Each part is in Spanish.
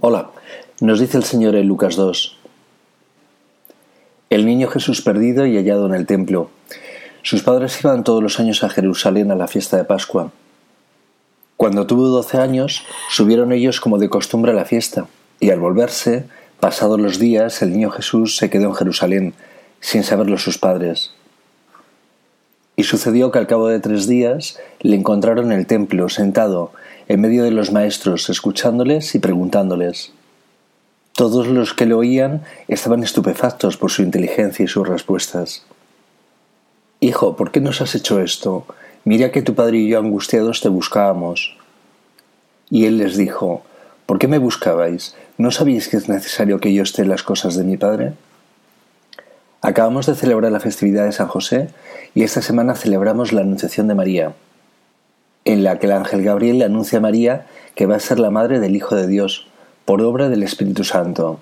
Hola, nos dice el Señor en Lucas 2. El niño Jesús perdido y hallado en el templo. Sus padres iban todos los años a Jerusalén a la fiesta de Pascua. Cuando tuvo doce años, subieron ellos como de costumbre a la fiesta, y al volverse, pasados los días, el niño Jesús se quedó en Jerusalén, sin saberlo sus padres. Y sucedió que al cabo de tres días le encontraron en el templo, sentado, en medio de los maestros, escuchándoles y preguntándoles. Todos los que lo oían estaban estupefactos por su inteligencia y sus respuestas. Hijo, ¿por qué nos has hecho esto? Mira que tu padre y yo angustiados te buscábamos. Y él les dijo, ¿por qué me buscabais? ¿No sabéis que es necesario que yo esté en las cosas de mi padre? Acabamos de celebrar la festividad de San José y esta semana celebramos la Anunciación de María en la que el ángel Gabriel le anuncia a María que va a ser la madre del Hijo de Dios, por obra del Espíritu Santo.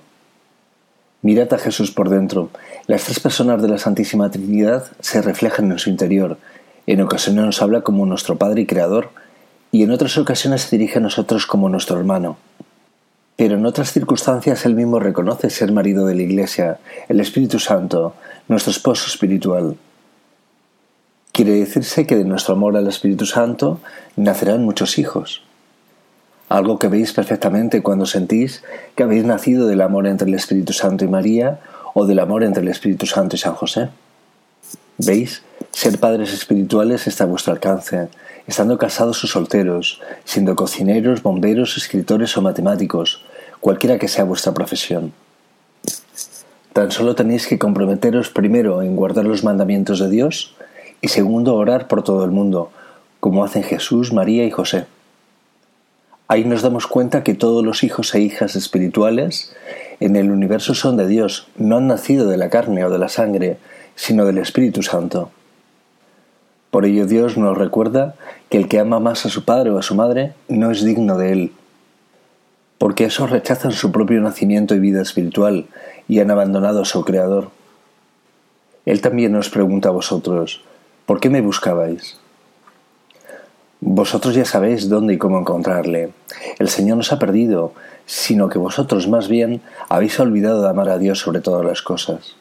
Mirad a Jesús por dentro. Las tres personas de la Santísima Trinidad se reflejan en su interior. En ocasiones nos habla como nuestro Padre y Creador, y en otras ocasiones se dirige a nosotros como nuestro hermano. Pero en otras circunstancias él mismo reconoce ser marido de la Iglesia, el Espíritu Santo, nuestro esposo espiritual. Quiere decirse que de nuestro amor al Espíritu Santo nacerán muchos hijos. Algo que veis perfectamente cuando sentís que habéis nacido del amor entre el Espíritu Santo y María o del amor entre el Espíritu Santo y San José. ¿Veis? Ser padres espirituales está a vuestro alcance, estando casados o solteros, siendo cocineros, bomberos, escritores o matemáticos, cualquiera que sea vuestra profesión. Tan solo tenéis que comprometeros primero en guardar los mandamientos de Dios y segundo, orar por todo el mundo, como hacen Jesús, María y José. Ahí nos damos cuenta que todos los hijos e hijas espirituales en el universo son de Dios, no han nacido de la carne o de la sangre, sino del Espíritu Santo. Por ello Dios nos recuerda que el que ama más a su padre o a su madre no es digno de él, porque esos rechazan su propio nacimiento y vida espiritual y han abandonado a su Creador. Él también nos pregunta a vosotros, ¿Por qué me buscabais? Vosotros ya sabéis dónde y cómo encontrarle. El Señor no se ha perdido, sino que vosotros más bien habéis olvidado de amar a Dios sobre todas las cosas.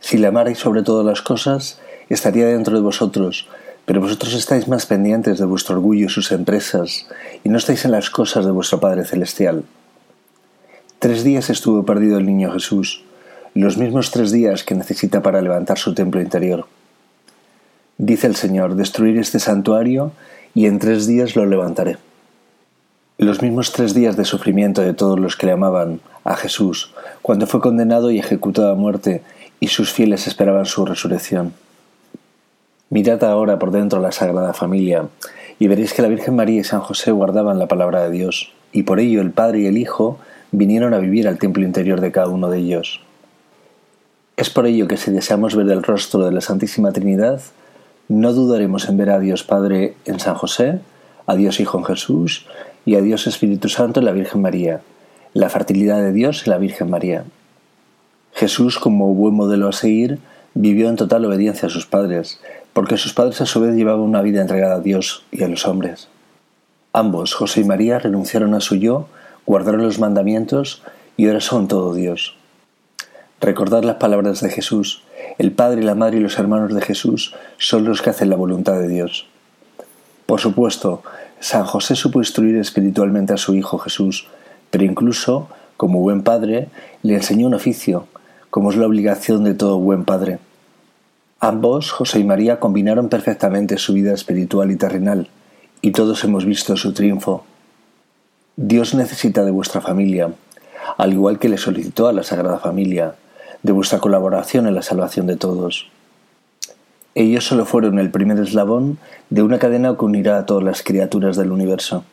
Si le amarais sobre todas las cosas, estaría dentro de vosotros, pero vosotros estáis más pendientes de vuestro orgullo y sus empresas, y no estáis en las cosas de vuestro Padre Celestial. Tres días estuvo perdido el niño Jesús, los mismos tres días que necesita para levantar su templo interior. Dice el Señor, destruir este santuario y en tres días lo levantaré. Los mismos tres días de sufrimiento de todos los que le amaban a Jesús, cuando fue condenado y ejecutado a muerte y sus fieles esperaban su resurrección. Mirad ahora por dentro la Sagrada Familia y veréis que la Virgen María y San José guardaban la palabra de Dios, y por ello el Padre y el Hijo vinieron a vivir al templo interior de cada uno de ellos. Es por ello que si deseamos ver el rostro de la Santísima Trinidad, no dudaremos en ver a Dios Padre en San José, a Dios Hijo en Jesús y a Dios Espíritu Santo en la Virgen María, la fertilidad de Dios en la Virgen María. Jesús, como buen modelo a seguir, vivió en total obediencia a sus padres, porque sus padres a su vez llevaban una vida entregada a Dios y a los hombres. Ambos, José y María, renunciaron a su yo, guardaron los mandamientos y ahora son todo Dios. Recordad las palabras de Jesús, el Padre, la Madre y los hermanos de Jesús son los que hacen la voluntad de Dios. Por supuesto, San José supo instruir espiritualmente a su Hijo Jesús, pero incluso, como buen padre, le enseñó un oficio, como es la obligación de todo buen padre. Ambos, José y María, combinaron perfectamente su vida espiritual y terrenal, y todos hemos visto su triunfo. Dios necesita de vuestra familia, al igual que le solicitó a la Sagrada Familia, de vuestra colaboración en la salvación de todos. Ellos solo fueron el primer eslabón de una cadena que unirá a todas las criaturas del universo.